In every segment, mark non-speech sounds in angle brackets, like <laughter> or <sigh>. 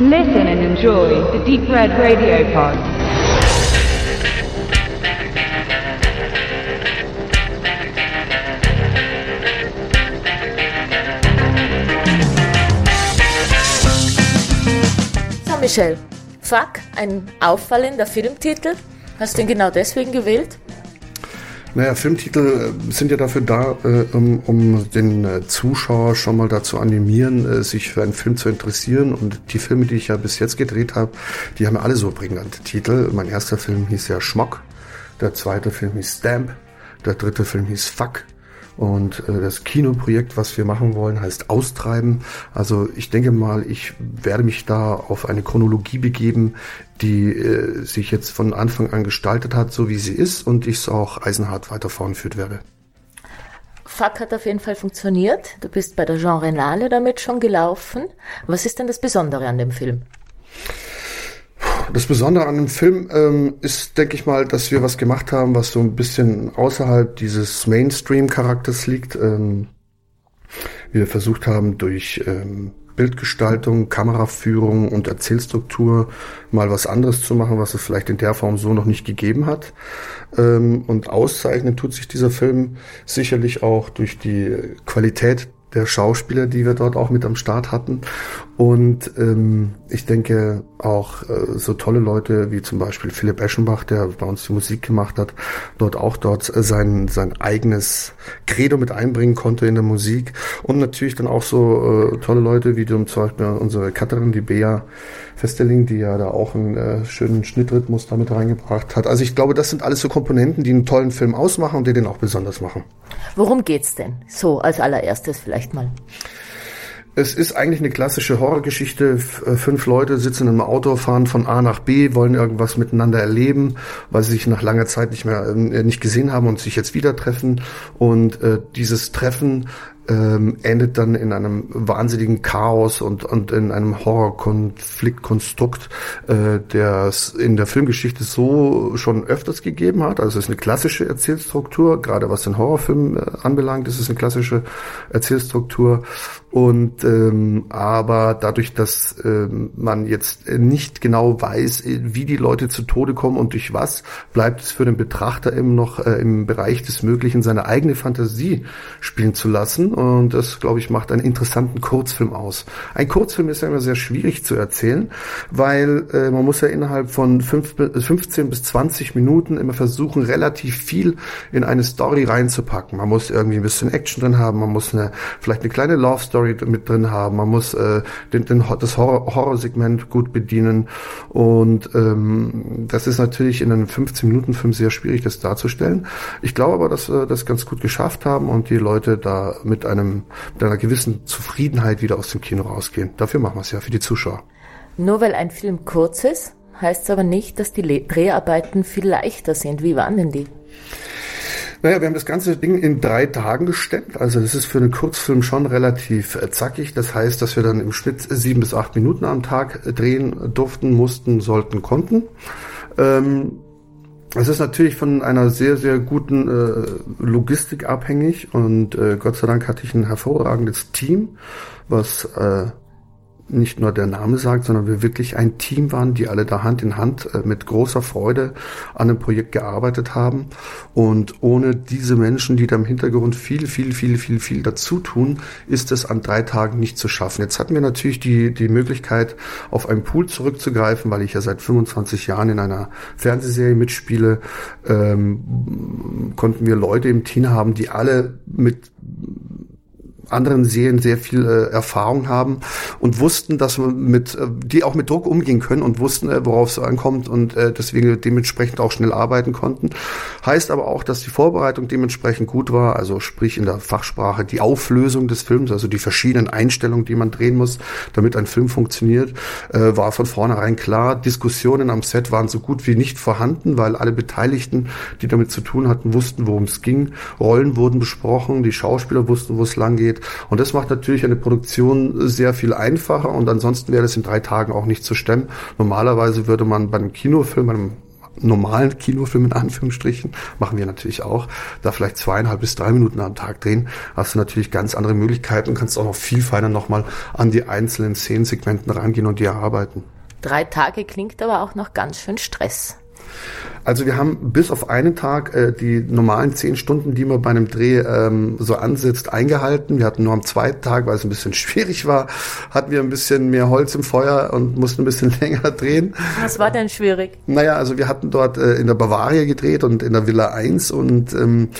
Listen and enjoy the Deep Red Radio Pod. So, Michelle, Fuck, ein auffallender Filmtitel. Hast du ihn genau deswegen gewählt? Naja, Filmtitel äh, sind ja dafür da, äh, um, um den äh, Zuschauer schon mal dazu animieren, äh, sich für einen Film zu interessieren. Und die Filme, die ich ja bis jetzt gedreht habe, die haben ja alle so prägnante Titel. Mein erster Film hieß ja Schmock, der zweite Film hieß Stamp, der dritte Film hieß Fuck. Und äh, das Kinoprojekt, was wir machen wollen, heißt Austreiben. Also ich denke mal, ich werde mich da auf eine Chronologie begeben, die äh, sich jetzt von Anfang an gestaltet hat, so wie sie ist, und ich es auch eisenhart weiter fortführen werde. Fuck hat auf jeden Fall funktioniert. Du bist bei der Jean Renale damit schon gelaufen. Was ist denn das Besondere an dem Film? Das Besondere an dem Film ähm, ist, denke ich mal, dass wir was gemacht haben, was so ein bisschen außerhalb dieses Mainstream-Charakters liegt. Ähm, wir versucht haben, durch ähm, Bildgestaltung, Kameraführung und Erzählstruktur mal was anderes zu machen, was es vielleicht in der Form so noch nicht gegeben hat. Ähm, und auszeichnen tut sich dieser Film sicherlich auch durch die Qualität der Schauspieler, die wir dort auch mit am Start hatten. Und ähm, ich denke auch äh, so tolle Leute wie zum Beispiel Philipp Eschenbach, der bei uns die Musik gemacht hat, dort auch dort äh, sein, sein eigenes Credo mit einbringen konnte in der Musik. Und natürlich dann auch so äh, tolle Leute wie zum Beispiel unsere Katharin, die Bea Festerling, die ja da auch einen äh, schönen Schnittrhythmus damit reingebracht hat. Also ich glaube, das sind alles so Komponenten, die einen tollen Film ausmachen und die den auch besonders machen. Worum geht's denn? So als allererstes vielleicht mal. Es ist eigentlich eine klassische Horrorgeschichte. Äh, fünf Leute sitzen im Auto, fahren von A nach B, wollen irgendwas miteinander erleben, weil sie sich nach langer Zeit nicht mehr äh, nicht gesehen haben und sich jetzt wieder treffen. Und äh, dieses Treffen ähm, endet dann in einem wahnsinnigen Chaos und, und in einem Horrorkonfliktkonstrukt, äh, der es in der Filmgeschichte so schon öfters gegeben hat. Also es ist eine klassische Erzählstruktur, gerade was den Horrorfilm äh, anbelangt, ist es eine klassische Erzählstruktur. Und ähm, aber dadurch, dass ähm, man jetzt nicht genau weiß, wie die Leute zu Tode kommen und durch was, bleibt es für den Betrachter eben noch äh, im Bereich des Möglichen, seine eigene Fantasie spielen zu lassen und das, glaube ich, macht einen interessanten Kurzfilm aus. Ein Kurzfilm ist ja immer sehr schwierig zu erzählen, weil äh, man muss ja innerhalb von fünf, 15 bis 20 Minuten immer versuchen, relativ viel in eine Story reinzupacken. Man muss irgendwie ein bisschen Action drin haben, man muss eine, vielleicht eine kleine Love Story mit drin haben, man muss äh, den, den, das Horror, Horrorsegment gut bedienen und ähm, das ist natürlich in einem 15-Minuten-Film sehr schwierig, das darzustellen. Ich glaube aber, dass wir das ganz gut geschafft haben und die Leute da mit einem, mit einer gewissen Zufriedenheit wieder aus dem Kino rausgehen. Dafür machen wir es ja, für die Zuschauer. Nur weil ein Film kurz ist, heißt es aber nicht, dass die Dreharbeiten viel leichter sind. Wie waren denn die? Naja, wir haben das ganze Ding in drei Tagen gestemmt. Also das ist für einen Kurzfilm schon relativ äh, zackig. Das heißt, dass wir dann im Schnitt sieben bis acht Minuten am Tag äh, drehen durften, mussten, sollten, konnten. Ähm, es ist natürlich von einer sehr, sehr guten äh, Logistik abhängig und äh, Gott sei Dank hatte ich ein hervorragendes Team, was äh, nicht nur der Name sagt, sondern wir wirklich ein Team waren, die alle da Hand in Hand äh, mit großer Freude an dem Projekt gearbeitet haben. Und ohne diese Menschen, die da im Hintergrund viel, viel, viel, viel, viel dazu tun, ist es an drei Tagen nicht zu schaffen. Jetzt hatten wir natürlich die, die Möglichkeit, auf einen Pool zurückzugreifen, weil ich ja seit 25 Jahren in einer Fernsehserie mitspiele, ähm, konnten wir Leute im Team haben, die alle mit anderen Serien sehr viel äh, Erfahrung haben und wussten, dass man mit, äh, die auch mit Druck umgehen können und wussten, äh, worauf es ankommt und äh, deswegen dementsprechend auch schnell arbeiten konnten. Heißt aber auch, dass die Vorbereitung dementsprechend gut war, also sprich in der Fachsprache die Auflösung des Films, also die verschiedenen Einstellungen, die man drehen muss, damit ein Film funktioniert, äh, war von vornherein klar. Diskussionen am Set waren so gut wie nicht vorhanden, weil alle Beteiligten, die damit zu tun hatten, wussten, worum es ging. Rollen wurden besprochen, die Schauspieler wussten, wo es lang geht und das macht natürlich eine Produktion sehr viel einfacher und ansonsten wäre das in drei Tagen auch nicht zu stemmen. Normalerweise würde man bei einem Kinofilm, bei einem normalen Kinofilm in Anführungsstrichen, machen wir natürlich auch, da vielleicht zweieinhalb bis drei Minuten am Tag drehen, hast du natürlich ganz andere Möglichkeiten und kannst auch noch viel feiner nochmal an die einzelnen Szenensegmenten rangehen und die erarbeiten. Drei Tage klingt aber auch noch ganz schön Stress. Also wir haben bis auf einen Tag äh, die normalen zehn Stunden, die man bei einem Dreh ähm, so ansetzt, eingehalten. Wir hatten nur am zweiten Tag, weil es ein bisschen <laughs> schwierig war, hatten wir ein bisschen mehr Holz im Feuer und mussten ein bisschen <laughs> länger drehen. Was war denn schwierig? Naja, also wir hatten dort äh, in der Bavaria gedreht und in der Villa 1 und ähm,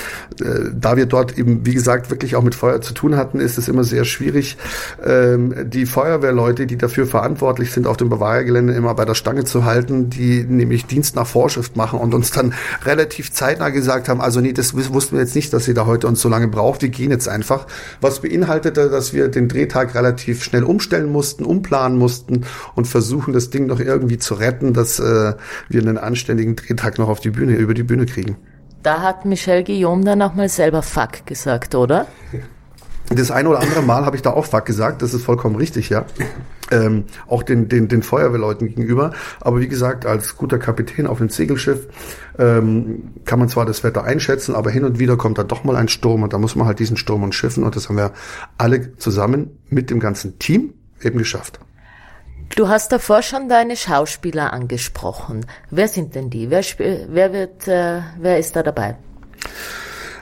äh, da wir dort eben, wie gesagt, wirklich auch mit Feuer zu tun hatten, ist es immer sehr schwierig, ähm, die Feuerwehrleute, die dafür verantwortlich sind, auf dem Bavaria-Gelände immer bei der Stange zu halten, die nämlich Dienst nach Vorschrift machen und uns dann relativ zeitnah gesagt haben, also nee, das wussten wir jetzt nicht, dass ihr da heute uns so lange braucht, wir gehen jetzt einfach. Was beinhaltete, dass wir den Drehtag relativ schnell umstellen mussten, umplanen mussten und versuchen, das Ding noch irgendwie zu retten, dass äh, wir einen anständigen Drehtag noch auf die Bühne, über die Bühne kriegen. Da hat Michel Guillaume dann auch mal selber Fuck gesagt, oder? Das eine oder andere Mal habe ich da auch Fuck gesagt, das ist vollkommen richtig, ja. Ähm, auch den, den, den Feuerwehrleuten gegenüber. Aber wie gesagt, als guter Kapitän auf einem Segelschiff ähm, kann man zwar das Wetter einschätzen, aber hin und wieder kommt da doch mal ein Sturm und da muss man halt diesen Sturm und schiffen und das haben wir alle zusammen mit dem ganzen Team eben geschafft. Du hast davor schon deine Schauspieler angesprochen. Wer sind denn die? Wer, wer wird, äh, wer ist da dabei?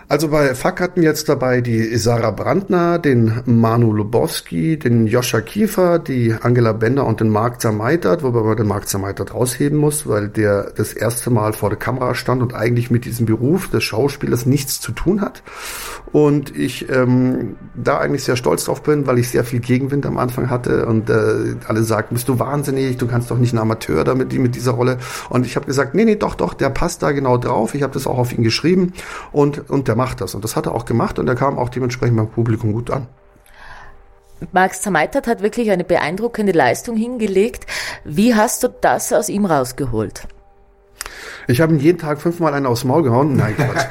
Also bei FAK hatten wir jetzt dabei die Sarah Brandner, den Manu Lubowski, den Joscha Kiefer, die Angela Bender und den Marc Zermeitert, wobei man den Marc Zermeitert rausheben muss, weil der das erste Mal vor der Kamera stand und eigentlich mit diesem Beruf des Schauspielers nichts zu tun hat. Und ich ähm, da eigentlich sehr stolz drauf bin, weil ich sehr viel Gegenwind am Anfang hatte und äh, alle sagten, bist du wahnsinnig, du kannst doch nicht ein Amateur damit mit dieser Rolle. Und ich habe gesagt, nee, nee, doch, doch, der passt da genau drauf. Ich habe das auch auf ihn geschrieben und, und der der macht das. Und das hat er auch gemacht und er kam auch dementsprechend beim Publikum gut an. Max Zermeitert hat wirklich eine beeindruckende Leistung hingelegt. Wie hast du das aus ihm rausgeholt? Ich habe ihn jeden Tag fünfmal einen aufs Maul gehauen. Nein, Quatsch.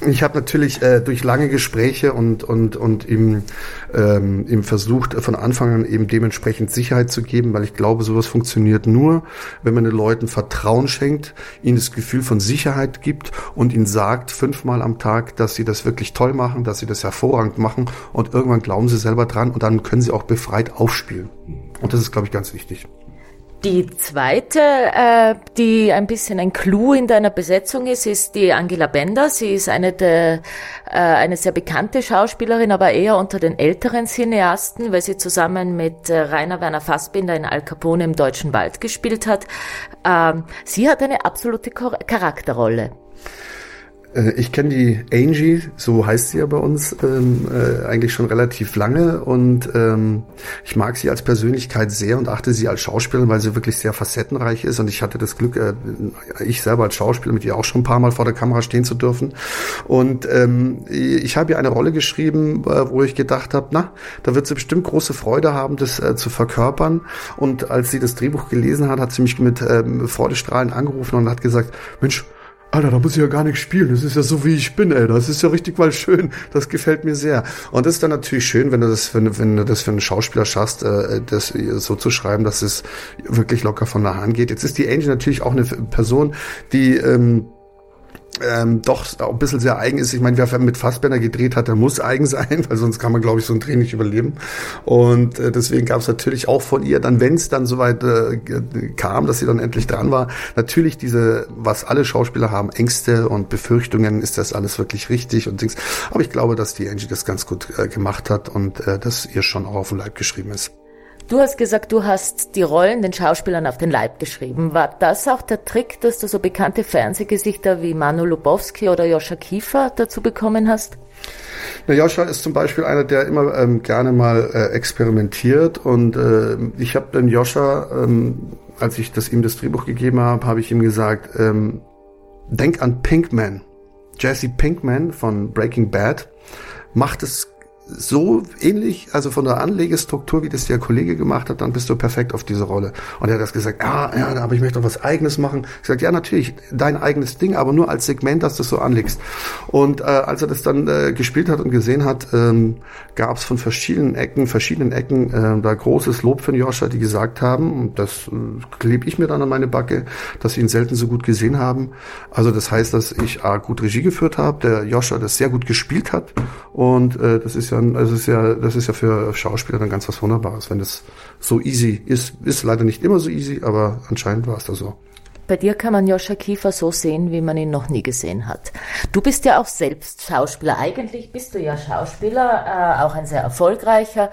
<laughs> ich habe natürlich äh, durch lange Gespräche und und und ihm ähm, ihm versucht von Anfang an eben dementsprechend Sicherheit zu geben, weil ich glaube, sowas funktioniert nur, wenn man den Leuten Vertrauen schenkt, ihnen das Gefühl von Sicherheit gibt und ihnen sagt fünfmal am Tag, dass sie das wirklich toll machen, dass sie das hervorragend machen und irgendwann glauben sie selber dran und dann können sie auch befreit aufspielen. Und das ist, glaube ich, ganz wichtig. Die zweite, äh, die ein bisschen ein Clou in deiner Besetzung ist, ist die Angela Bender. Sie ist eine, der, äh, eine sehr bekannte Schauspielerin, aber eher unter den älteren Cineasten, weil sie zusammen mit äh, Rainer Werner Fassbinder in Al Capone im Deutschen Wald gespielt hat. Ähm, sie hat eine absolute Charakterrolle. Äh, ich kenne die Angie, so heißt sie ja bei uns, ähm, äh, eigentlich schon relativ lange und ähm, ich mag sie als Persönlichkeit sehr und achte sie als Schauspielerin, weil sie wirklich sehr facettenreich ist und ich hatte das Glück, äh, ich selber als Schauspieler mit ihr auch schon ein paar Mal vor der Kamera stehen zu dürfen. Und ähm, ich habe ihr eine Rolle geschrieben, äh, wo ich gedacht habe, na, da wird sie bestimmt große Freude haben, das äh, zu verkörpern. Und als sie das Drehbuch gelesen hat, hat sie mich mit ähm, Freudestrahlen angerufen und hat gesagt, Mensch, Alter, da muss ich ja gar nichts spielen. Das ist ja so, wie ich bin, ey. Das ist ja richtig mal schön. Das gefällt mir sehr. Und das ist dann natürlich schön, wenn du das, wenn, wenn du das für einen Schauspieler schaffst, äh, das so zu schreiben, dass es wirklich locker von der Hand geht. Jetzt ist die Angie natürlich auch eine Person, die, ähm, ähm, doch auch ein bisschen sehr eigen ist. Ich meine, wer mit Fassbänder gedreht hat, der muss eigen <laughs> sein, weil sonst kann man, glaube ich, so ein Dreh nicht überleben. Und äh, deswegen gab es natürlich auch von ihr, dann wenn es dann soweit äh, kam, dass sie dann endlich dran war, natürlich diese, was alle Schauspieler haben, Ängste und Befürchtungen, ist das alles wirklich richtig und Dings. Aber ich glaube, dass die Angie das ganz gut äh, gemacht hat und äh, dass ihr schon auch auf den Leib geschrieben ist. Du hast gesagt, du hast die Rollen den Schauspielern auf den Leib geschrieben. War das auch der Trick, dass du so bekannte Fernsehgesichter wie Manu Lubowski oder Joscha Kiefer dazu bekommen hast? Na, Joscha ist zum Beispiel einer, der immer ähm, gerne mal äh, experimentiert und äh, ich habe den Joscha, ähm, als ich das ihm das Drehbuch gegeben habe, habe ich ihm gesagt, ähm, denk an Pinkman. Jesse Pinkman von Breaking Bad macht es so ähnlich, also von der Anlegestruktur, wie das der Kollege gemacht hat, dann bist du perfekt auf diese Rolle. Und er hat das gesagt, ah, ja, aber ich möchte doch was Eigenes machen. Ich sagte, ja, natürlich, dein eigenes Ding, aber nur als Segment, dass du es so anlegst. Und äh, als er das dann äh, gespielt hat und gesehen hat, ähm, gab es von verschiedenen Ecken, verschiedenen Ecken äh, da großes Lob für Joscha, die gesagt haben, und das äh, klebe ich mir dann an meine Backe, dass sie ihn selten so gut gesehen haben. Also das heißt, dass ich A, gut Regie geführt habe, der Joscha das sehr gut gespielt hat und äh, das ist ja, das ist ja, das ist ja für Schauspieler dann ganz was Wunderbares, wenn das so easy ist. Ist leider nicht immer so easy, aber anscheinend war es da so. Bei dir kann man Joscha Kiefer so sehen, wie man ihn noch nie gesehen hat. Du bist ja auch selbst Schauspieler. Eigentlich bist du ja Schauspieler, äh, auch ein sehr erfolgreicher.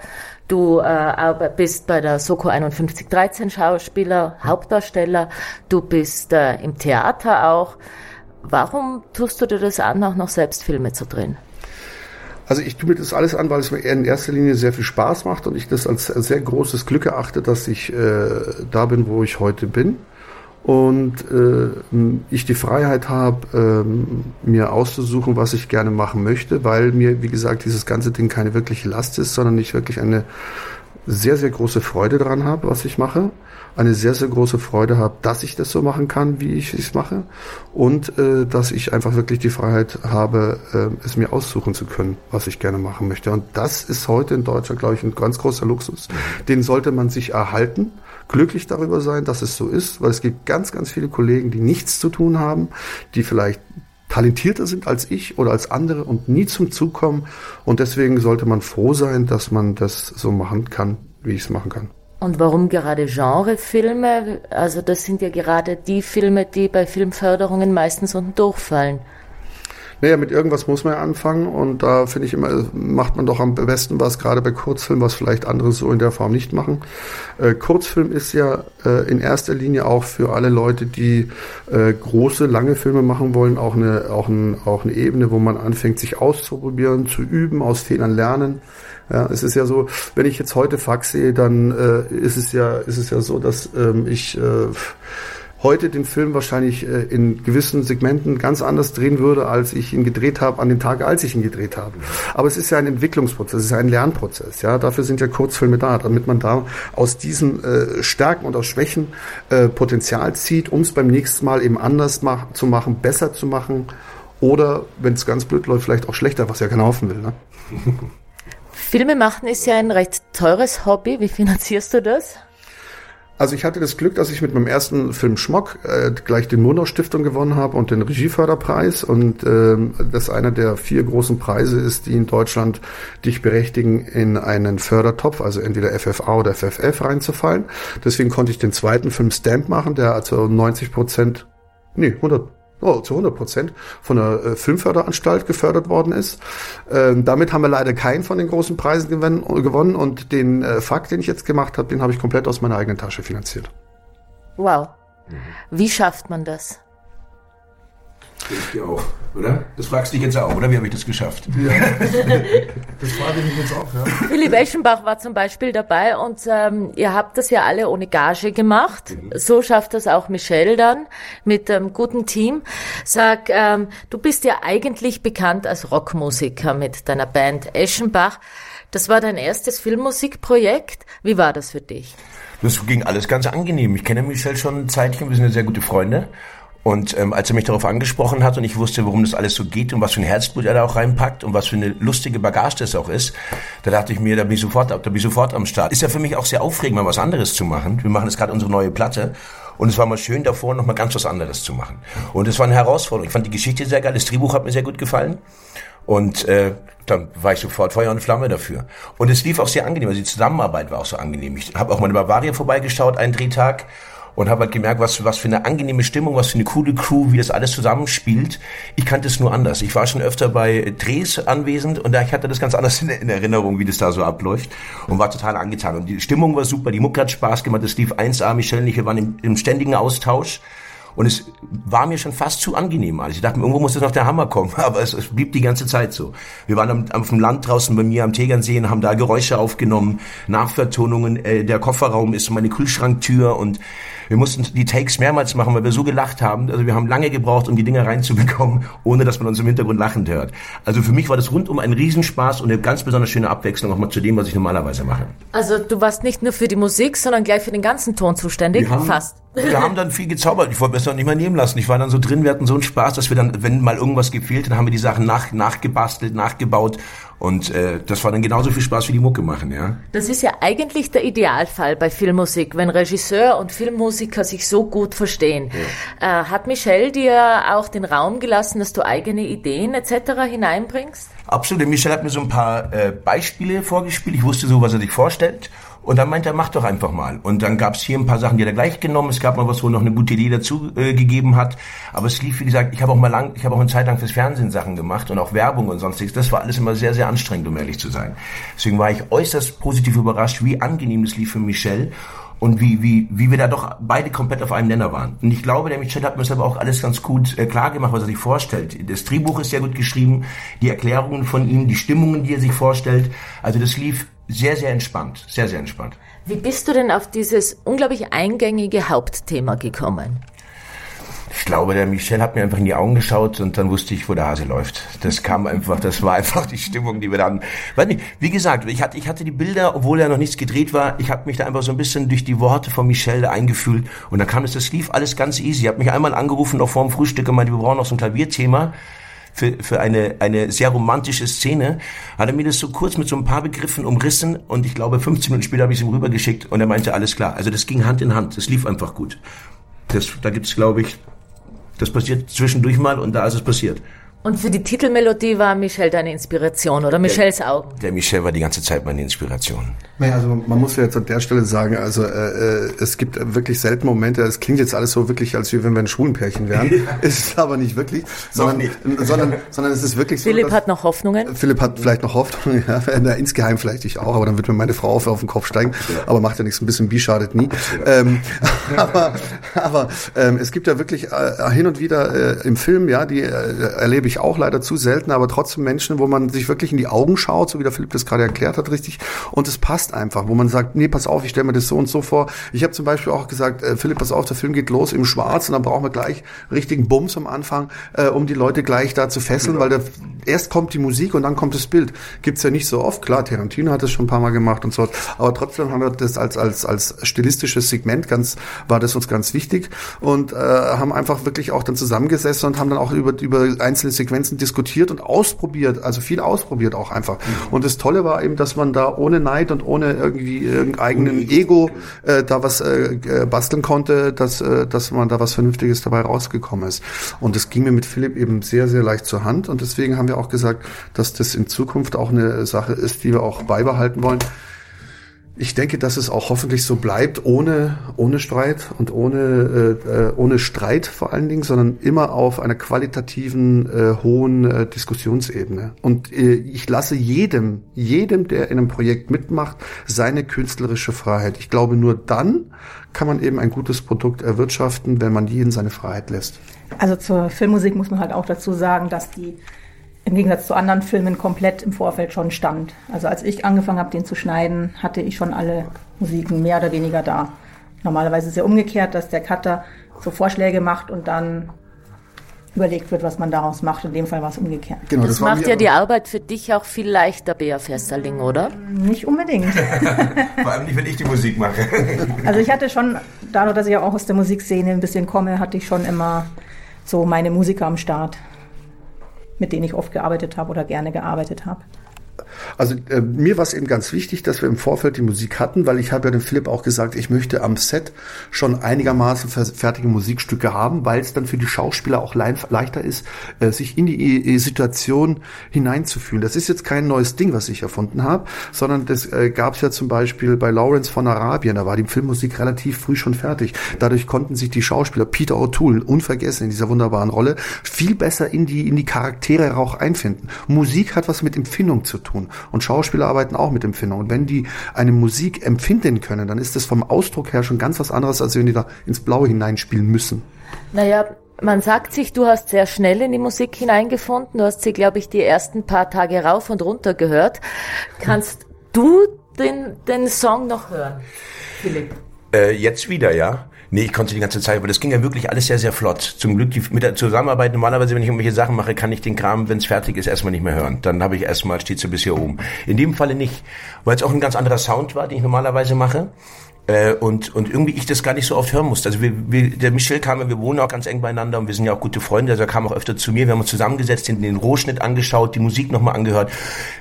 Du äh, bist bei der Soko 5113 Schauspieler, Hauptdarsteller. Du bist äh, im Theater auch. Warum tust du dir das an, auch noch selbst Filme zu drehen? Also ich tue mir das alles an, weil es mir in erster Linie sehr viel Spaß macht und ich das als sehr großes Glück erachte, dass ich äh, da bin, wo ich heute bin. Und äh, ich die Freiheit habe, äh, mir auszusuchen, was ich gerne machen möchte, weil mir, wie gesagt, dieses ganze Ding keine wirkliche Last ist, sondern ich wirklich eine sehr, sehr große Freude daran habe, was ich mache, eine sehr, sehr große Freude habe, dass ich das so machen kann, wie ich es mache und äh, dass ich einfach wirklich die Freiheit habe, äh, es mir aussuchen zu können, was ich gerne machen möchte. Und das ist heute in Deutschland, glaube ich, ein ganz großer Luxus. Den sollte man sich erhalten glücklich darüber sein, dass es so ist, weil es gibt ganz, ganz viele Kollegen, die nichts zu tun haben, die vielleicht talentierter sind als ich oder als andere und nie zum Zug kommen. Und deswegen sollte man froh sein, dass man das so machen kann, wie ich es machen kann. Und warum gerade Genrefilme? Also das sind ja gerade die Filme, die bei Filmförderungen meistens unten durchfallen. Naja, mit irgendwas muss man ja anfangen und da finde ich immer, macht man doch am besten was, gerade bei Kurzfilmen, was vielleicht andere so in der Form nicht machen. Äh, Kurzfilm ist ja äh, in erster Linie auch für alle Leute, die äh, große, lange Filme machen wollen, auch eine, auch, ein, auch eine Ebene, wo man anfängt, sich auszuprobieren, zu üben, aus Fehlern lernen. Ja, es ist ja so, wenn ich jetzt heute Fax sehe, dann äh, ist es ja, ist es ja so, dass ähm, ich äh, heute den Film wahrscheinlich äh, in gewissen Segmenten ganz anders drehen würde, als ich ihn gedreht habe an dem Tag, als ich ihn gedreht habe. Aber es ist ja ein Entwicklungsprozess, es ist ein Lernprozess. Ja, dafür sind ja Kurzfilme da, damit man da aus diesen äh, Stärken und aus Schwächen äh, Potenzial zieht, um es beim nächsten Mal eben anders mach zu machen, besser zu machen oder, wenn es ganz blöd läuft, vielleicht auch schlechter, was ja keiner hoffen will. Ne? <laughs> Filme machen ist ja ein recht teures Hobby. Wie finanzierst du das? Also ich hatte das Glück, dass ich mit meinem ersten Film Schmock äh, gleich den Murnau Stiftung gewonnen habe und den Regieförderpreis. Und äh, das einer der vier großen Preise ist, die in Deutschland dich berechtigen, in einen Fördertopf, also entweder FFA oder FFF reinzufallen. Deswegen konnte ich den zweiten Film Stamp machen, der also 90 Prozent, nee, 100 oh, zu 100 Prozent von der äh, Filmförderanstalt gefördert worden ist. Ähm, damit haben wir leider keinen von den großen Preisen gewonnen und den äh, Fakt, den ich jetzt gemacht habe, den habe ich komplett aus meiner eigenen Tasche finanziert. Wow. Wie schafft man das? Ich dir auch, oder? Das fragst du dich jetzt auch, oder? Wie habe ich das geschafft? Ja. <laughs> das frage ich mich jetzt auch, ja. Philipp Eschenbach war zum Beispiel dabei und ähm, ihr habt das ja alle ohne Gage gemacht. Mhm. So schafft das auch Michelle dann mit einem guten Team. Sag, ähm, du bist ja eigentlich bekannt als Rockmusiker mit deiner Band Eschenbach. Das war dein erstes Filmmusikprojekt. Wie war das für dich? Das ging alles ganz angenehm. Ich kenne Michelle schon ein Zeitchen, wir sind ja sehr gute Freunde. Und ähm, als er mich darauf angesprochen hat und ich wusste, worum das alles so geht und was für ein Herzblut er da auch reinpackt und was für eine lustige Bagage das auch ist, da dachte ich mir, da bin ich sofort, da bin ich sofort am Start. Ist ja für mich auch sehr aufregend, mal was anderes zu machen. Wir machen jetzt gerade unsere neue Platte und es war mal schön davor, noch mal ganz was anderes zu machen. Und es war eine Herausforderung. Ich fand die Geschichte sehr geil, das Drehbuch hat mir sehr gut gefallen. Und äh, dann war ich sofort Feuer und Flamme dafür. Und es lief auch sehr angenehm. Also die Zusammenarbeit war auch so angenehm. Ich habe auch mal in Bavaria vorbeigeschaut, einen Drehtag und habe halt gemerkt, was, was für eine angenehme Stimmung, was für eine coole Crew, wie das alles zusammenspielt. Ich kannte es nur anders. Ich war schon öfter bei Drehs anwesend und da ich hatte das ganz anders in, in Erinnerung, wie das da so abläuft und war total angetan. Und die Stimmung war super, die Mucke hat Spaß gemacht, das lief 1A, Michelle und ich waren im, im ständigen Austausch. Und es war mir schon fast zu angenehm. Also ich dachte, irgendwo muss jetzt noch der Hammer kommen. <laughs> Aber es, es blieb die ganze Zeit so. Wir waren am, auf dem Land draußen bei mir am Tegernsee und haben da Geräusche aufgenommen, Nachvertonungen. Äh, der Kofferraum ist meine Kühlschranktür und Wir mussten die Takes mehrmals machen, weil wir so gelacht haben. Also wir haben lange gebraucht, um die Dinger reinzubekommen, <laughs> ohne dass man uns im Hintergrund lachend hört. Also für mich war das rundum ein Riesenspaß und eine ganz besonders schöne Abwechslung auch mal zu dem, was ich normalerweise mache. Also du warst nicht nur für die Musik, sondern gleich für den ganzen Ton zuständig? Haben, Fast. <laughs> Wir haben dann viel gezaubert. Ich wollte das noch nicht mal nehmen lassen. Ich war dann so drin, wir hatten so einen Spaß, dass wir dann, wenn mal irgendwas gefehlt, dann haben wir die Sachen nach, nachgebastelt, nachgebaut. Und äh, das war dann genauso viel Spaß wie die Mucke machen, ja. Das ist ja eigentlich der Idealfall bei Filmmusik, wenn Regisseur und Filmmusiker sich so gut verstehen. Ja. Äh, hat Michel dir auch den Raum gelassen, dass du eigene Ideen etc. hineinbringst? Absolut. Michel hat mir so ein paar äh, Beispiele vorgespielt. Ich wusste so, was er sich vorstellt. Und dann meinte er, mach doch einfach mal. Und dann gab es hier ein paar Sachen, die er gleich genommen. Es gab mal was, wo noch eine gute Idee dazu äh, gegeben hat. Aber es lief, wie gesagt, ich habe auch mal lang, ich habe auch eine Zeit lang fürs Fernsehen Sachen gemacht und auch Werbung und sonstiges. Das war alles immer sehr, sehr anstrengend, um ehrlich zu sein. Deswegen war ich äußerst positiv überrascht, wie angenehm es lief für Michel und wie, wie, wie wir da doch beide komplett auf einem Nenner waren. Und ich glaube, der Michel hat mir das aber auch alles ganz gut äh, klar gemacht, was er sich vorstellt. Das Drehbuch ist sehr gut geschrieben, die Erklärungen von ihm, die Stimmungen, die er sich vorstellt. Also das lief sehr, sehr entspannt, sehr, sehr entspannt. Wie bist du denn auf dieses unglaublich eingängige Hauptthema gekommen? Ich glaube, der Michel hat mir einfach in die Augen geschaut und dann wusste ich, wo der Hase läuft. Das kam einfach, das war einfach die Stimmung, die wir dann. Weiß nicht, wie gesagt, ich hatte, ich hatte die Bilder, obwohl ja noch nichts gedreht war. Ich habe mich da einfach so ein bisschen durch die Worte von Michel eingefühlt und dann kam es, das lief alles ganz easy. Ich habe mich einmal angerufen, noch vor dem Frühstück, und meinte, wir brauchen noch so ein Klavierthema für, für eine, eine sehr romantische Szene, hat er mir das so kurz mit so ein paar Begriffen umrissen und ich glaube 15 Minuten später habe ich es ihm rübergeschickt und er meinte, alles klar. Also das ging Hand in Hand, das lief einfach gut. Das, da gibt's glaube ich, das passiert zwischendurch mal und da ist es passiert. Und für die Titelmelodie war Michel deine Inspiration oder Michels Augen? Der Michel war die ganze Zeit meine Inspiration. Naja, also man muss ja jetzt an der Stelle sagen, also äh, äh es gibt wirklich selten Momente, es klingt jetzt alles so wirklich, als wenn wir ein Schwulenpärchen wären. <laughs> ist es aber nicht wirklich, sondern, nicht. sondern, sondern es ist wirklich so. Philipp hat noch Hoffnungen? Philipp hat vielleicht noch Hoffnungen, <laughs> ja, insgeheim vielleicht ich auch, aber dann wird mir meine Frau auf, auf den Kopf steigen. Aber macht ja nichts, ein bisschen Bi schadet nie. Ähm, <laughs> aber aber ähm, es gibt ja wirklich äh, hin und wieder äh, im Film, ja, die äh, erlebe ich ich auch leider zu selten, aber trotzdem Menschen, wo man sich wirklich in die Augen schaut, so wie der Philipp das gerade erklärt hat, richtig, und es passt einfach, wo man sagt, nee, pass auf, ich stelle mir das so und so vor. Ich habe zum Beispiel auch gesagt, äh, Philipp, pass auf, der Film geht los im Schwarz und dann brauchen wir gleich richtigen Bums am Anfang, äh, um die Leute gleich da zu fesseln, genau. weil der, erst kommt die Musik und dann kommt das Bild. Gibt's ja nicht so oft. Klar, Tarantino hat das schon ein paar Mal gemacht und so, aber trotzdem haben wir das als als als stilistisches Segment ganz war das uns ganz wichtig und äh, haben einfach wirklich auch dann zusammengesessen und haben dann auch über über einzelne Sequenzen diskutiert und ausprobiert, also viel ausprobiert auch einfach. Mhm. Und das Tolle war eben, dass man da ohne Neid und ohne irgendwie irgendeinen eigenen Ego äh, da was äh, äh, basteln konnte, dass, äh, dass man da was Vernünftiges dabei rausgekommen ist. Und das ging mir mit Philipp eben sehr, sehr leicht zur Hand. Und deswegen haben wir auch gesagt, dass das in Zukunft auch eine Sache ist, die wir auch beibehalten wollen. Ich denke, dass es auch hoffentlich so bleibt, ohne, ohne Streit und ohne, äh, äh, ohne Streit vor allen Dingen, sondern immer auf einer qualitativen, äh, hohen äh, Diskussionsebene. Und äh, ich lasse jedem, jedem, der in einem Projekt mitmacht, seine künstlerische Freiheit. Ich glaube, nur dann kann man eben ein gutes Produkt erwirtschaften, wenn man jeden seine Freiheit lässt. Also zur Filmmusik muss man halt auch dazu sagen, dass die im Gegensatz zu anderen Filmen komplett im Vorfeld schon stand. Also als ich angefangen habe, den zu schneiden, hatte ich schon alle Musiken mehr oder weniger da. Normalerweise ist es ja umgekehrt, dass der Cutter so Vorschläge macht und dann überlegt wird, was man daraus macht. In dem Fall war es umgekehrt. Genau, das, das macht ja die Arbeit für dich auch viel leichter, Bea Festerling, oder? Nicht unbedingt. <laughs> Vor allem nicht, wenn ich die Musik mache. <laughs> also ich hatte schon, dadurch, dass ich auch aus der Musikszene ein bisschen komme, hatte ich schon immer so meine Musiker am Start mit denen ich oft gearbeitet habe oder gerne gearbeitet habe. Also äh, mir war es eben ganz wichtig, dass wir im Vorfeld die Musik hatten, weil ich habe ja dem Philipp auch gesagt, ich möchte am Set schon einigermaßen fertige Musikstücke haben, weil es dann für die Schauspieler auch le leichter ist, äh, sich in die äh, Situation hineinzufühlen. Das ist jetzt kein neues Ding, was ich erfunden habe, sondern das äh, gab es ja zum Beispiel bei Lawrence von Arabien, da war die Filmmusik relativ früh schon fertig. Dadurch konnten sich die Schauspieler, Peter O'Toole, unvergessen in dieser wunderbaren Rolle, viel besser in die, in die Charaktere auch einfinden. Musik hat was mit Empfindung zu tun. Und Schauspieler arbeiten auch mit Empfindung. Und wenn die eine Musik empfinden können, dann ist das vom Ausdruck her schon ganz was anderes, als wenn die da ins Blaue hineinspielen müssen. Naja, man sagt sich, du hast sehr schnell in die Musik hineingefunden. Du hast sie, glaube ich, die ersten paar Tage rauf und runter gehört. Kannst du den, den Song noch hören, Philipp? Äh, jetzt wieder, ja. Nee, ich konnte die ganze Zeit, weil das ging ja wirklich alles sehr, sehr flott. Zum Glück die, mit der Zusammenarbeit, normalerweise, wenn ich irgendwelche Sachen mache, kann ich den Kram, wenn es fertig ist, erstmal nicht mehr hören. Dann habe ich erstmal, steht so bis hier oben. In dem Falle nicht, weil es auch ein ganz anderer Sound war, den ich normalerweise mache. Äh, und, und irgendwie ich das gar nicht so oft hören musste. Also wir, wir, der Michel kam, wir wohnen auch ganz eng beieinander und wir sind ja auch gute Freunde, also er kam auch öfter zu mir, wir haben uns zusammengesetzt, den, den Rohschnitt angeschaut, die Musik nochmal angehört.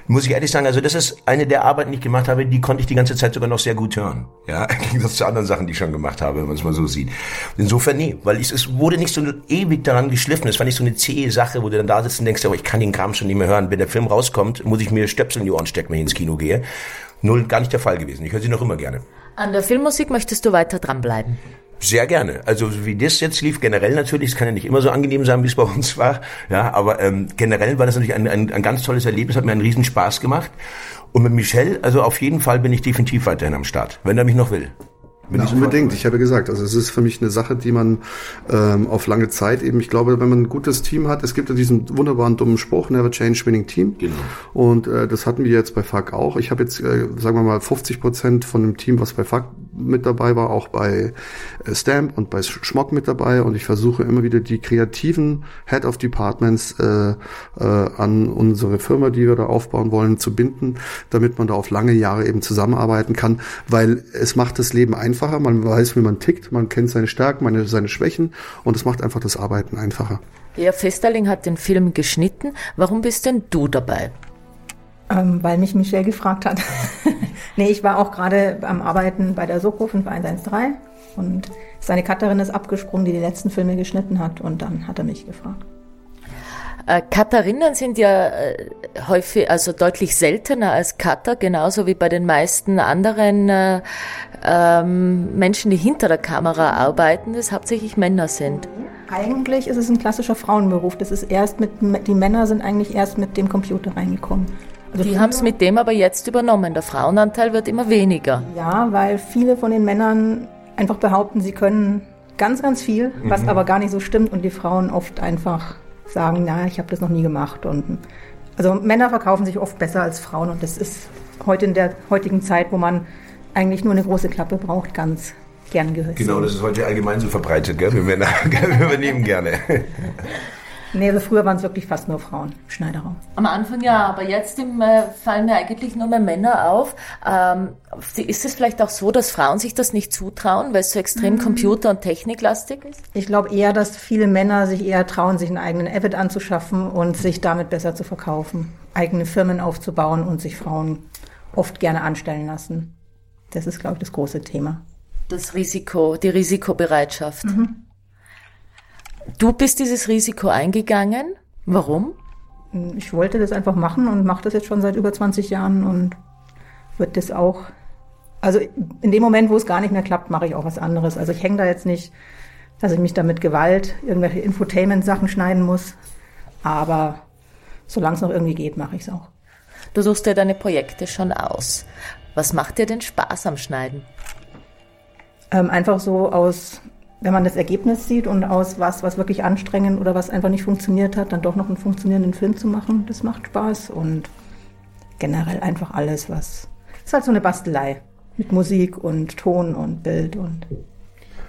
Muss ich ehrlich sagen, also das ist eine der Arbeiten, die ich gemacht habe, die konnte ich die ganze Zeit sogar noch sehr gut hören. Ja, <laughs> im Gegensatz zu anderen Sachen, die ich schon gemacht habe, wenn man es mal so sieht. Insofern nee, weil ich, es wurde nicht so ewig daran geschliffen, es war nicht so eine zähe Sache, wo du dann da sitzt und denkst, oh, ich kann den Kram schon nicht mehr hören. Wenn der Film rauskommt, muss ich mir Stöpsel in die Ohren stecken, wenn ich ins Kino gehe. Null, gar nicht der Fall gewesen. Ich höre sie noch immer gerne. An der Filmmusik möchtest du weiter dranbleiben? Sehr gerne. Also wie das jetzt lief, generell natürlich, es kann ja nicht immer so angenehm sein, wie es bei uns war. Ja, aber ähm, generell war das natürlich ein, ein, ein ganz tolles Erlebnis, hat mir einen riesen Spaß gemacht. Und mit Michel, also auf jeden Fall bin ich definitiv weiterhin am Start, wenn er mich noch will. Na, unbedingt. Ich habe gesagt, also es ist für mich eine Sache, die man ähm, auf lange Zeit eben, ich glaube, wenn man ein gutes Team hat, es gibt ja diesen wunderbaren dummen Spruch, never change winning team. Genau. Und äh, das hatten wir jetzt bei FAC auch. Ich habe jetzt, äh, sagen wir mal, 50 Prozent von dem Team, was bei FAC mit dabei war, auch bei äh, Stamp und bei Schmock mit dabei. Und ich versuche immer wieder die kreativen Head of Departments äh, äh, an unsere Firma, die wir da aufbauen wollen, zu binden, damit man da auf lange Jahre eben zusammenarbeiten kann, weil es macht das Leben einfacher man weiß, wie man tickt, man kennt seine Stärken, meine, seine Schwächen und es macht einfach das Arbeiten einfacher. Ja, Festerling hat den Film geschnitten. Warum bist denn du dabei? Ähm, weil mich Michelle gefragt hat. <laughs> nee, ich war auch gerade am Arbeiten bei der Soko 5113 und seine Cutterin ist abgesprungen, die die letzten Filme geschnitten hat und dann hat er mich gefragt. Äh, Cutterinnen sind ja äh, häufig, also deutlich seltener als Cutter, genauso wie bei den meisten anderen äh, ähm, Menschen, die hinter der Kamera arbeiten, das hauptsächlich Männer sind. Eigentlich ist es ein klassischer Frauenberuf. Das ist erst mit, die Männer sind eigentlich erst mit dem Computer reingekommen. Die haben es mit dem aber jetzt übernommen. Der Frauenanteil wird immer weniger. Ja, weil viele von den Männern einfach behaupten, sie können ganz, ganz viel, was mhm. aber gar nicht so stimmt und die Frauen oft einfach sagen, na, ich habe das noch nie gemacht. Und also Männer verkaufen sich oft besser als Frauen und das ist heute in der heutigen Zeit, wo man eigentlich nur eine große Klappe braucht, ganz gern gehört. Genau, das ist heute allgemein so verbreitet, gell? Wir Männer <laughs> wir übernehmen gerne. <laughs> Nee, also früher waren es wirklich fast nur Frauen, Schneiderraum. Am Anfang ja, aber jetzt im, äh, fallen mir eigentlich nur mehr Männer auf. Ähm, ist es vielleicht auch so, dass Frauen sich das nicht zutrauen, weil es so extrem mhm. computer- und techniklastig ist? Ich glaube eher, dass viele Männer sich eher trauen, sich einen eigenen Avid anzuschaffen und sich damit besser zu verkaufen, eigene Firmen aufzubauen und sich Frauen oft gerne anstellen lassen. Das ist, glaube ich, das große Thema. Das Risiko, die Risikobereitschaft. Mhm. Du bist dieses Risiko eingegangen. Warum? Ich wollte das einfach machen und mache das jetzt schon seit über 20 Jahren und wird das auch. Also in dem Moment, wo es gar nicht mehr klappt, mache ich auch was anderes. Also ich hänge da jetzt nicht, dass ich mich da mit Gewalt irgendwelche Infotainment-Sachen schneiden muss. Aber solange es noch irgendwie geht, mache ich es auch. Du suchst dir deine Projekte schon aus. Was macht dir denn Spaß am Schneiden? Ähm, einfach so aus, wenn man das Ergebnis sieht und aus was, was wirklich anstrengend oder was einfach nicht funktioniert hat, dann doch noch einen funktionierenden Film zu machen, das macht Spaß und generell einfach alles, was. Es ist halt so eine Bastelei mit Musik und Ton und Bild und.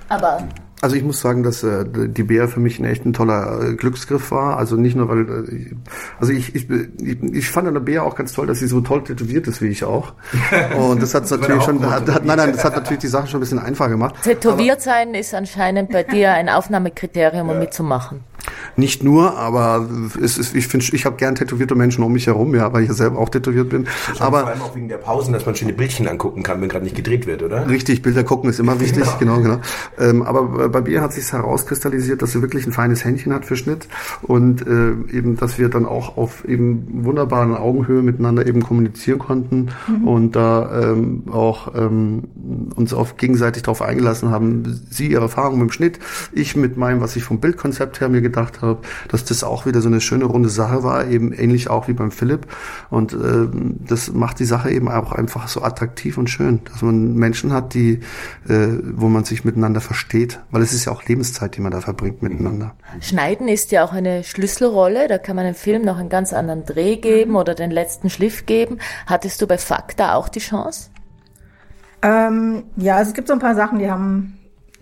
Aber also ich muss sagen, dass äh, die Bär für mich ein echt ein toller äh, Glücksgriff war. Also nicht nur, weil, äh, also ich, ich, ich, ich fand an der Bär auch ganz toll, dass sie so toll tätowiert ist wie ich auch. <laughs> Und das hat natürlich schon, hat, hat, nein, nein, das hat natürlich die Sache schon ein bisschen einfacher gemacht. Tätowiert sein ist anscheinend bei dir ein Aufnahmekriterium, um mitzumachen. Nicht nur, aber es ist, ich finde, ich habe gern tätowierte Menschen um mich herum, ja, weil ich ja selber auch tätowiert bin. Aber vor allem auch wegen der Pausen, dass man schöne Bildchen angucken kann, wenn gerade nicht gedreht wird, oder? Richtig, Bilder gucken ist immer wichtig, genau, genau. Ähm, aber bei mir hat sich herauskristallisiert, dass sie wirklich ein feines Händchen hat für Schnitt und äh, eben, dass wir dann auch auf eben wunderbaren Augenhöhe miteinander eben kommunizieren konnten mhm. und da ähm, auch ähm, uns auf gegenseitig darauf eingelassen haben. Sie ihre Erfahrung mit dem Schnitt, ich mit meinem, was ich vom Bildkonzept her mir gedacht habe, dass das auch wieder so eine schöne runde Sache war, eben ähnlich auch wie beim Philipp. Und äh, das macht die Sache eben auch einfach so attraktiv und schön, dass man Menschen hat, die, äh, wo man sich miteinander versteht, weil es ist ja auch Lebenszeit, die man da verbringt miteinander. Schneiden ist ja auch eine Schlüsselrolle, da kann man dem Film noch einen ganz anderen Dreh geben mhm. oder den letzten Schliff geben. Hattest du bei Fakta auch die Chance? Ähm, ja, also es gibt so ein paar Sachen, die haben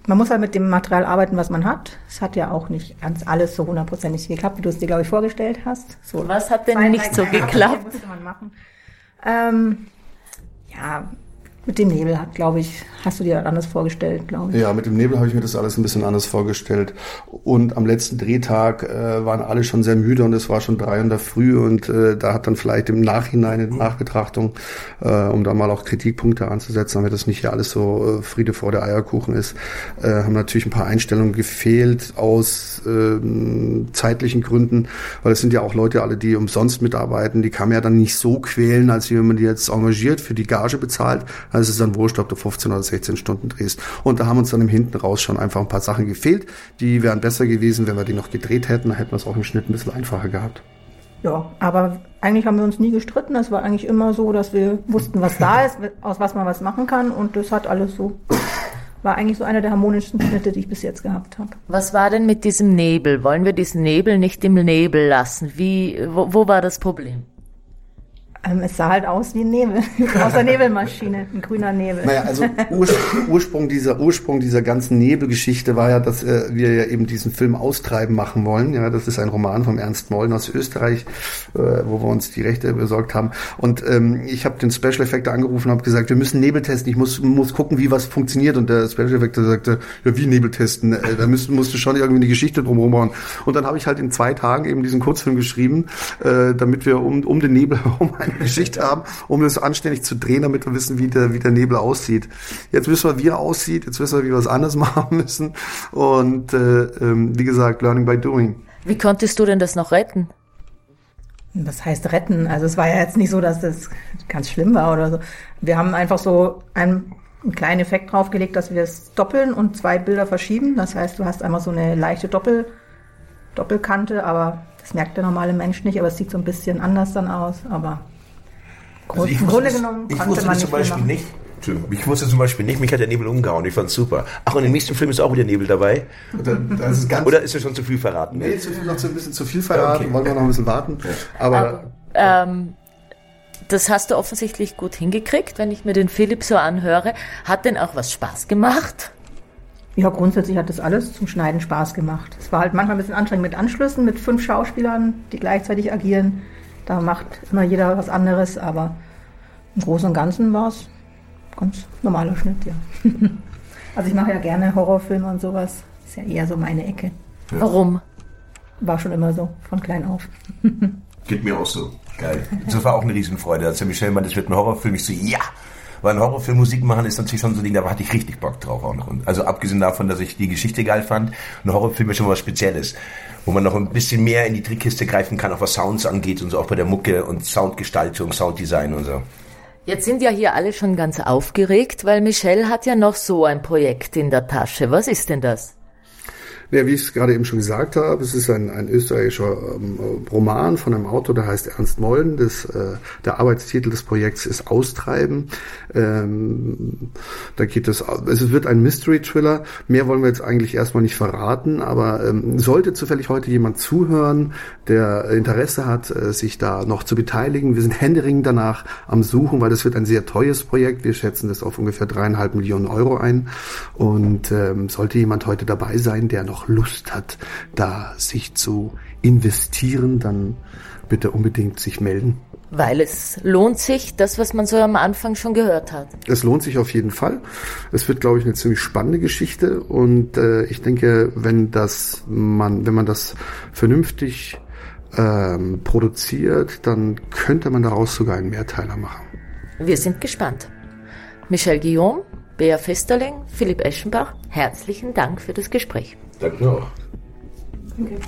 man muss halt mit dem Material arbeiten, was man hat. Es hat ja auch nicht ganz alles so hundertprozentig geklappt, wie du es dir, glaube ich, vorgestellt hast. So Was hat denn zwei, nicht drei so geklappt? Musste man machen. Ähm, ja, mit dem Nebel glaube ich, hast du dir das anders vorgestellt, glaube ich. Ja, mit dem Nebel habe ich mir das alles ein bisschen anders vorgestellt. Und am letzten Drehtag äh, waren alle schon sehr müde und es war schon drei in der Früh und äh, da hat dann vielleicht im Nachhinein, in Nachbetrachtung, äh, um da mal auch Kritikpunkte anzusetzen, damit das nicht hier alles so äh, Friede vor der Eierkuchen ist, äh, haben natürlich ein paar Einstellungen gefehlt aus ähm, zeitlichen Gründen, weil es sind ja auch Leute alle, die umsonst mitarbeiten, die kann man ja dann nicht so quälen, als wenn man die jetzt engagiert, für die Gage bezahlt. Also es ist dann wurscht, ob du 15 oder 16 Stunden drehst. Und da haben uns dann im Hinten raus schon einfach ein paar Sachen gefehlt. Die wären besser gewesen, wenn wir die noch gedreht hätten. Da hätten wir es auch im Schnitt ein bisschen einfacher gehabt. Ja, aber eigentlich haben wir uns nie gestritten. Es war eigentlich immer so, dass wir wussten, was da ist, aus was man was machen kann. Und das hat alles so, war eigentlich so einer der harmonischsten Schnitte, die ich bis jetzt gehabt habe. Was war denn mit diesem Nebel? Wollen wir diesen Nebel nicht im Nebel lassen? Wie, wo, wo war das Problem? Ähm, es sah halt aus wie ein Nebel, <laughs> aus der <laughs> Nebelmaschine, ein grüner Nebel. Naja, also Ursprung, Ursprung dieser Ursprung dieser ganzen Nebelgeschichte war ja, dass äh, wir ja eben diesen Film Austreiben machen wollen. Ja, das ist ein Roman von Ernst Mollen aus Österreich, äh, wo wir uns die Rechte besorgt haben. Und ähm, ich habe den Special Effector angerufen und habe gesagt, wir müssen Nebel testen. Ich muss muss gucken, wie was funktioniert. Und der Special Effector sagte, ja, wie Nebel testen? Äh, da müsst, musst du schon irgendwie eine Geschichte drumherum bauen. Und dann habe ich halt in zwei Tagen eben diesen Kurzfilm geschrieben, äh, damit wir um um den Nebel <laughs> herum Geschichte haben, um das anständig zu drehen, damit wir wissen, wie der, wie der Nebel aussieht. Jetzt wissen wir, wie er aussieht, jetzt wissen wir, wie wir es anders <laughs> machen müssen. Und äh, ähm, wie gesagt, learning by doing. Wie konntest du denn das noch retten? Was heißt retten? Also es war ja jetzt nicht so, dass das ganz schlimm war oder so. Wir haben einfach so einen, einen kleinen Effekt draufgelegt, dass wir es doppeln und zwei Bilder verschieben. Das heißt, du hast einmal so eine leichte Doppel, Doppelkante, aber das merkt der normale Mensch nicht, aber es sieht so ein bisschen anders dann aus. Aber Also ich im wusste Grunde das, genommen ich konnte wusste man nicht zum Beispiel machen. nicht. Ich wusste zum Beispiel nicht, mich hat der Nebel umgehauen. Ich fand's super. Ach, und im nächsten Film ist auch wieder Nebel dabei? Das ist ganz Oder ist es schon zu viel verraten? Nee, zu viel, noch so ein bisschen zu viel verraten, Okay. wollen wir noch ein bisschen warten. Aber, Aber, ähm, das hast du offensichtlich gut hingekriegt, wenn ich mir den Philipp so anhöre. Hat denn auch was Spaß gemacht? Ja, grundsätzlich hat das alles zum Schneiden Spaß gemacht. Es war halt manchmal ein bisschen anstrengend mit Anschlüssen, mit fünf Schauspielern, die gleichzeitig agieren. Da macht immer jeder was anderes, aber im Großen und Ganzen war es ganz normaler Schnitt, ja. <laughs> also ich mache ja gerne Horrorfilme und sowas. Ist ja eher so meine Ecke. Warum? War schon immer so, von klein auf. <laughs> Geht mir auch so. Geil. Das war auch eine Riesenfreude. Als der Michel meinte, das wird ein Horrorfilm, ich so, ja! Weil ein Horrorfilm Musik machen ist natürlich schon so ein Ding, da hatte ich richtig Bock drauf auch noch. Und Also abgesehen davon, dass ich die Geschichte geil fand, ein Horrorfilm ist schon was Spezielles. Wo man noch ein bisschen mehr in die Trickkiste greifen kann, auch was Sounds angeht und so auch bei der Mucke und Soundgestaltung, Sounddesign und so. Jetzt sind ja hier alle schon ganz aufgeregt, weil Michelle hat ja noch so ein Projekt in der Tasche. Was ist denn das? Ja, wie ich es gerade eben schon gesagt habe, es ist ein, ein österreichischer ähm, Roman von einem Autor, der heißt Ernst Mollen. Das, äh, der Arbeitstitel des Projekts ist Austreiben. Ähm, da geht es, es wird ein Mystery-Thriller. Mehr wollen wir jetzt eigentlich erstmal nicht verraten, aber ähm, sollte zufällig heute jemand zuhören, der Interesse hat, äh, sich da noch zu beteiligen. Wir sind händeringend danach am Suchen, weil das wird ein sehr teures Projekt. Wir schätzen das auf ungefähr dreieinhalb Millionen Euro ein. Und ähm, sollte jemand heute dabei sein, der noch Lust hat, da sich zu investieren, dann bitte unbedingt sich melden. Weil es lohnt sich, das, was man so am Anfang schon gehört hat. Es lohnt sich auf jeden Fall. Es wird, glaube ich, eine ziemlich spannende Geschichte und äh, ich denke, wenn das man, wenn man das vernünftig ähm, produziert, dann könnte man daraus sogar einen Mehrteiler machen. Wir sind gespannt. Michel Guillaume, Bea Festerling, Philipp Eschenbach, herzlichen Dank für das Gespräch. Danke auch. Okay.